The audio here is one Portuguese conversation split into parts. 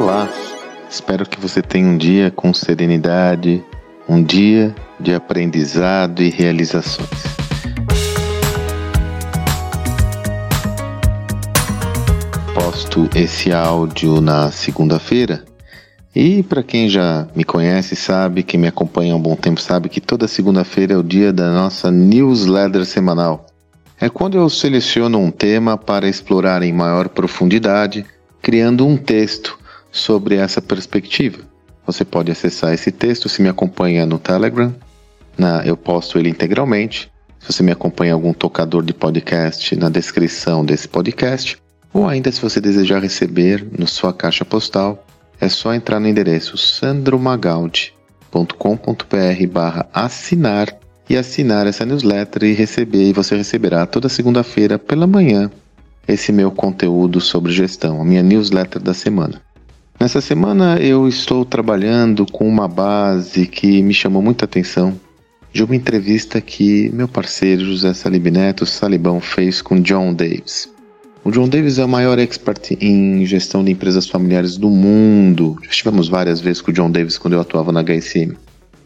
Olá, espero que você tenha um dia com serenidade, um dia de aprendizado e realizações. Posto esse áudio na segunda-feira e para quem já me conhece, sabe, quem me acompanha há um bom tempo, sabe que toda segunda-feira é o dia da nossa newsletter semanal. É quando eu seleciono um tema para explorar em maior profundidade, criando um texto sobre essa perspectiva. Você pode acessar esse texto se me acompanha no Telegram, na, eu posto ele integralmente. Se você me acompanha em algum tocador de podcast, na descrição desse podcast, ou ainda se você desejar receber na sua caixa postal, é só entrar no endereço sandromagaldi.com.br barra assinar e assinar essa newsletter e receber, e você receberá toda segunda-feira pela manhã esse meu conteúdo sobre gestão, a minha newsletter da semana. Nessa semana eu estou trabalhando com uma base que me chamou muita atenção de uma entrevista que meu parceiro José Salib Neto Salibão fez com John Davis. O John Davis é o maior expert em gestão de empresas familiares do mundo. Já estivemos várias vezes com o John Davis quando eu atuava na HSM.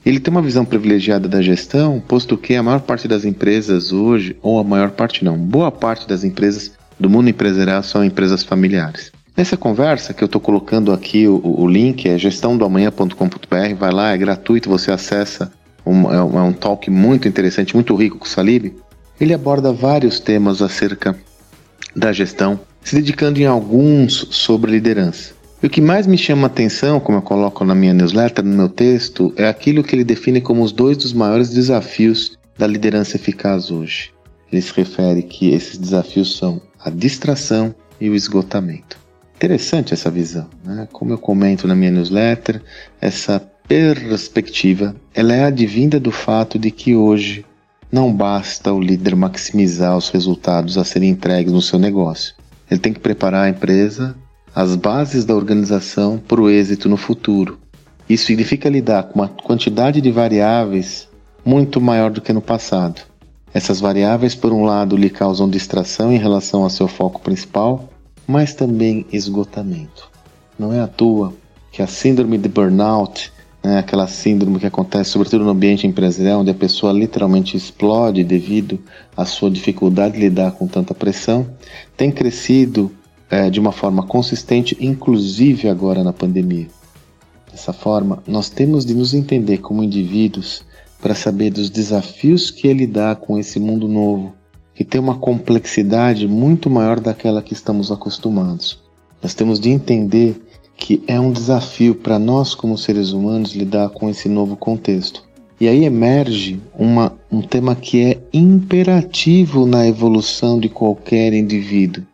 Ele tem uma visão privilegiada da gestão, posto que a maior parte das empresas hoje, ou a maior parte não, boa parte das empresas do mundo empresarial são empresas familiares. Nessa conversa que eu estou colocando aqui o, o, link é gestãodoamanhã.com.br, vai lá, é gratuito, você acessa. Um, é, é um talk muito interessante, muito rico com o Salib. Ele aborda vários temas acerca da gestão, se dedicando em alguns sobre liderança. E o que mais me chama a atenção, como eu coloco na minha newsletter, no meu texto, é aquilo que ele define como os dois dos maiores desafios da liderança eficaz hoje. Ele se refere que esses desafios são a distração e o esgotamento. Interessante essa visão, né? Como eu comento na minha newsletter, essa perspectiva ela é advinda do fato de que hoje não basta o líder maximizar os resultados a serem entregues no seu negócio. Ele tem que preparar a empresa, as bases da organização para o êxito no futuro. Isso significa lidar com uma quantidade de variáveis muito maior do que no passado. Essas variáveis, por um lado, lhe causam distração em relação ao seu foco principal, mas também esgotamento. Não é à toa que a síndrome de burnout né, aquela síndrome que acontece sobretudo no ambiente empresarial, onde a pessoa literalmente explode devido à sua dificuldade de lidar com tanta pressão, tem crescido é, de uma forma consistente, inclusive agora na pandemia. Dessa forma, nós temos de nos entender como indivíduos para saber dos desafios que é lidar com esse mundo novo, que tem uma complexidade muito maior daquela que estamos acostumados. Nós temos de entender que é um desafio para nós como seres humanos lidar com esse novo contexto. E aí emerge uma, um tema que é imperativo na evolução de qualquer indivíduo.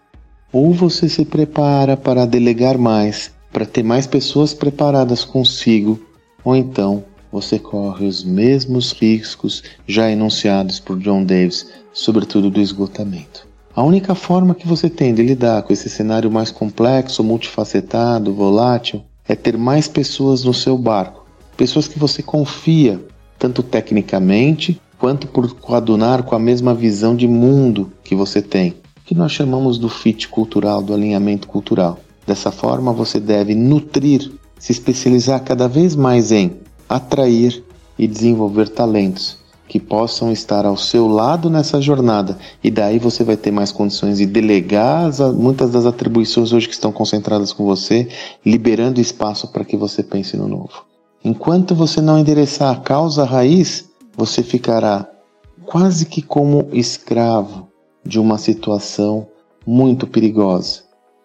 Ou você se prepara para delegar mais, para ter mais pessoas preparadas consigo, ou então você corre os mesmos riscos já enunciados por John Davis, sobretudo do esgotamento. A única forma que você tem de lidar com esse cenário mais complexo, multifacetado, volátil, é ter mais pessoas no seu barco. Pessoas que você confia, tanto tecnicamente quanto por coadunar com a mesma visão de mundo que você tem, que nós chamamos do fit cultural, do alinhamento cultural. Dessa forma, você deve nutrir, se especializar cada vez mais em atrair e desenvolver talentos que possam estar ao seu lado nessa jornada. E daí você vai ter mais condições de delegar as, muitas das atribuições hoje que estão concentradas com você, liberando espaço para que você pense no novo. Enquanto você não endereçar a causa raiz, você ficará quase que como escravo de uma situação muito perigosa,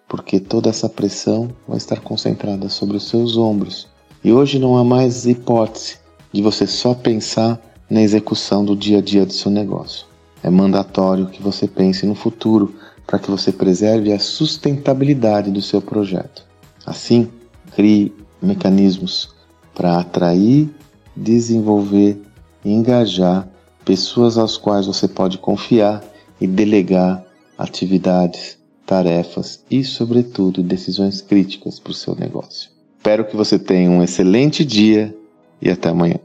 porque toda essa pressão vai estar concentrada sobre os seus ombros. E hoje não há mais hipótese de você só pensar na execução do dia a dia do seu negócio. É mandatório que você pense no futuro para que você preserve a sustentabilidade do seu projeto. Assim, crie mecanismos para atrair, desenvolver e engajar pessoas às quais você pode confiar e delegar atividades, tarefas e, sobretudo, decisões críticas para o seu negócio. Espero que você tenha um excelente dia e até amanhã.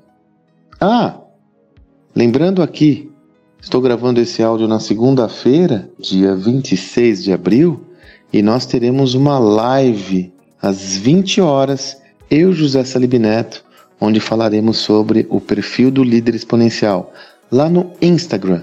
Ah! Lembrando aqui, estou gravando esse áudio na segunda-feira, dia 26 de abril, e nós teremos uma live às 20 horas, eu, José Salib Neto, onde falaremos sobre o perfil do líder exponencial, lá no Instagram.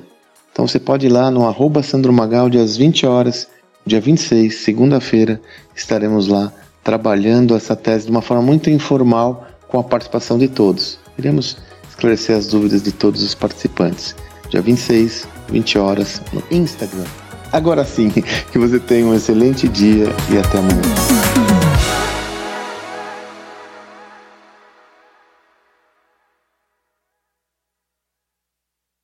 Então você pode ir lá no arroba Sandro Magaldi às 20 horas, dia 26, segunda-feira, estaremos lá trabalhando essa tese de uma forma muito informal com a participação de todos. Iremos esclarecer as dúvidas de todos os participantes. Dia 26, 20 horas, no Instagram. Agora sim, que você tenha um excelente dia e até amanhã.